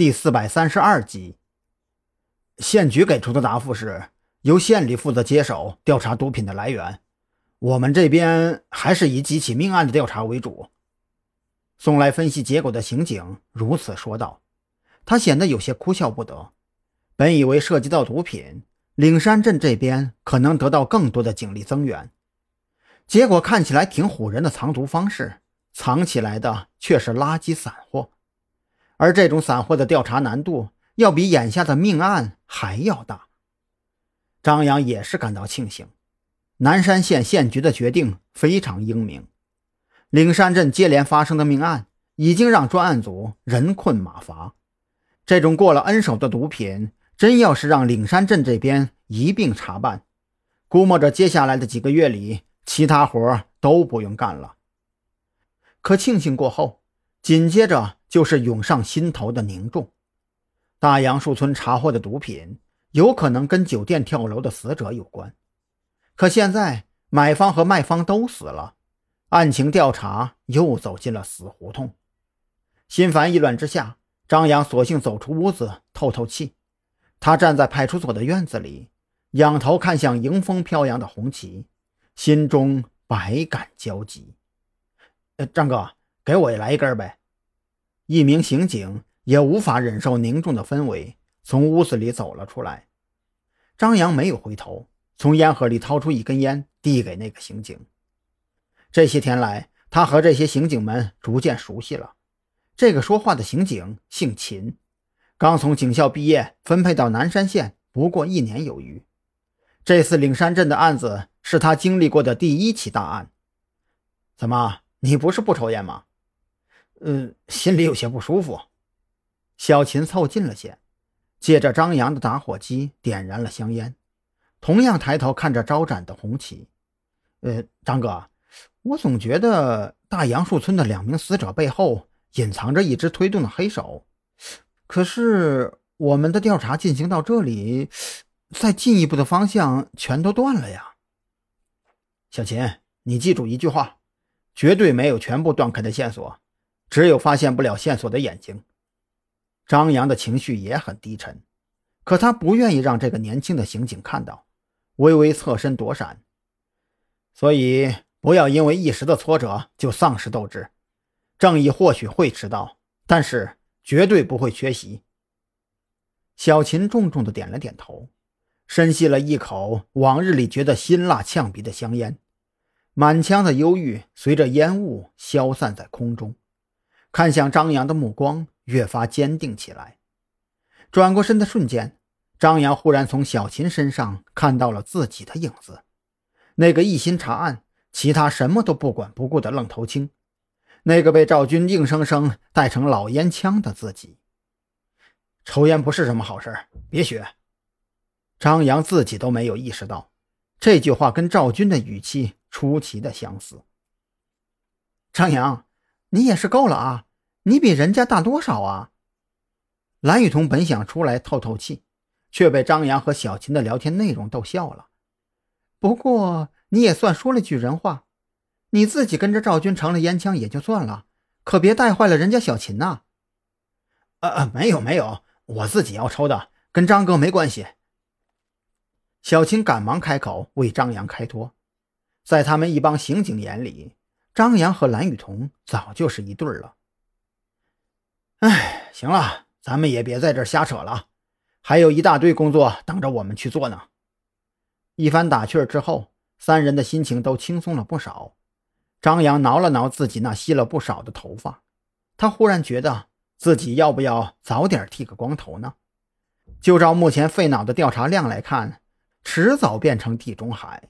第四百三十二集。县局给出的答复是由县里负责接手调查毒品的来源，我们这边还是以几起命案的调查为主。送来分析结果的刑警如此说道，他显得有些哭笑不得。本以为涉及到毒品，岭山镇这边可能得到更多的警力增援，结果看起来挺唬人的藏毒方式，藏起来的却是垃圾散货，而这种散货的调查难度要比眼下的命案还要大。张扬也是感到庆幸，南山县县局的决定非常英明。岭山镇接连发生的命案，已经让专案组人困马乏。这种过了恩手的毒品，真要是让岭山镇这边一并查办，估摸着接下来的几个月里，其他活都不用干了。可庆幸过后，紧接着就是涌上心头的凝重。大杨树村查获的毒品，有可能跟酒店跳楼的死者有关。可现在买方和卖方都死了。案情调查又走进了死胡同，心烦意乱之下，张扬索性走出屋子透透气。他站在派出所的院子里，仰头看向迎风飘扬的红旗，心中百感交集。呃，张哥，给我也来一根呗。一名刑警也无法忍受凝重的氛围，从屋子里走了出来。张扬没有回头，从烟盒里掏出一根烟，递给那个刑警。这些天来，他和这些刑警们逐渐熟悉了。这个说话的刑警姓秦，刚从警校毕业，分配到南山县不过一年有余。这次岭山镇的案子是他经历过的第一起大案。怎么，你不是不抽烟吗？嗯，心里有些不舒服。小秦凑近了些，借着张扬的打火机点燃了香烟，同样抬头看着招展的红旗。呃，张哥。我总觉得大杨树村的两名死者背后隐藏着一只推动的黑手，可是我们的调查进行到这里，再进一步的方向全都断了呀。小秦，你记住一句话：绝对没有全部断开的线索，只有发现不了线索的眼睛。张扬的情绪也很低沉，可他不愿意让这个年轻的刑警看到，微微侧身躲闪，所以。不要因为一时的挫折就丧失斗志，正义或许会迟到，但是绝对不会缺席。小秦重重的点了点头，深吸了一口往日里觉得辛辣呛鼻的香烟，满腔的忧郁随着烟雾消散在空中，看向张扬的目光越发坚定起来。转过身的瞬间，张扬忽然从小秦身上看到了自己的影子，那个一心查案。其他什么都不管不顾的愣头青，那个被赵军硬生生带成老烟枪的自己。抽烟不是什么好事，别学。张扬自己都没有意识到，这句话跟赵军的语气出奇的相似。张扬，你也是够了啊！你比人家大多少啊？蓝雨桐本想出来透透气，却被张扬和小琴的聊天内容逗笑了。不过。你也算说了句人话，你自己跟着赵军成了烟枪也就算了，可别带坏了人家小秦呐。呃呃，没有没有，我自己要抽的，跟张哥没关系。小秦赶忙开口为张扬开脱，在他们一帮刑警眼里，张扬和蓝雨桐早就是一对了。哎，行了，咱们也别在这瞎扯了，还有一大堆工作等着我们去做呢。一番打趣之后。三人的心情都轻松了不少。张扬挠了挠自己那稀了不少的头发，他忽然觉得自己要不要早点剃个光头呢？就照目前费脑的调查量来看，迟早变成地中海。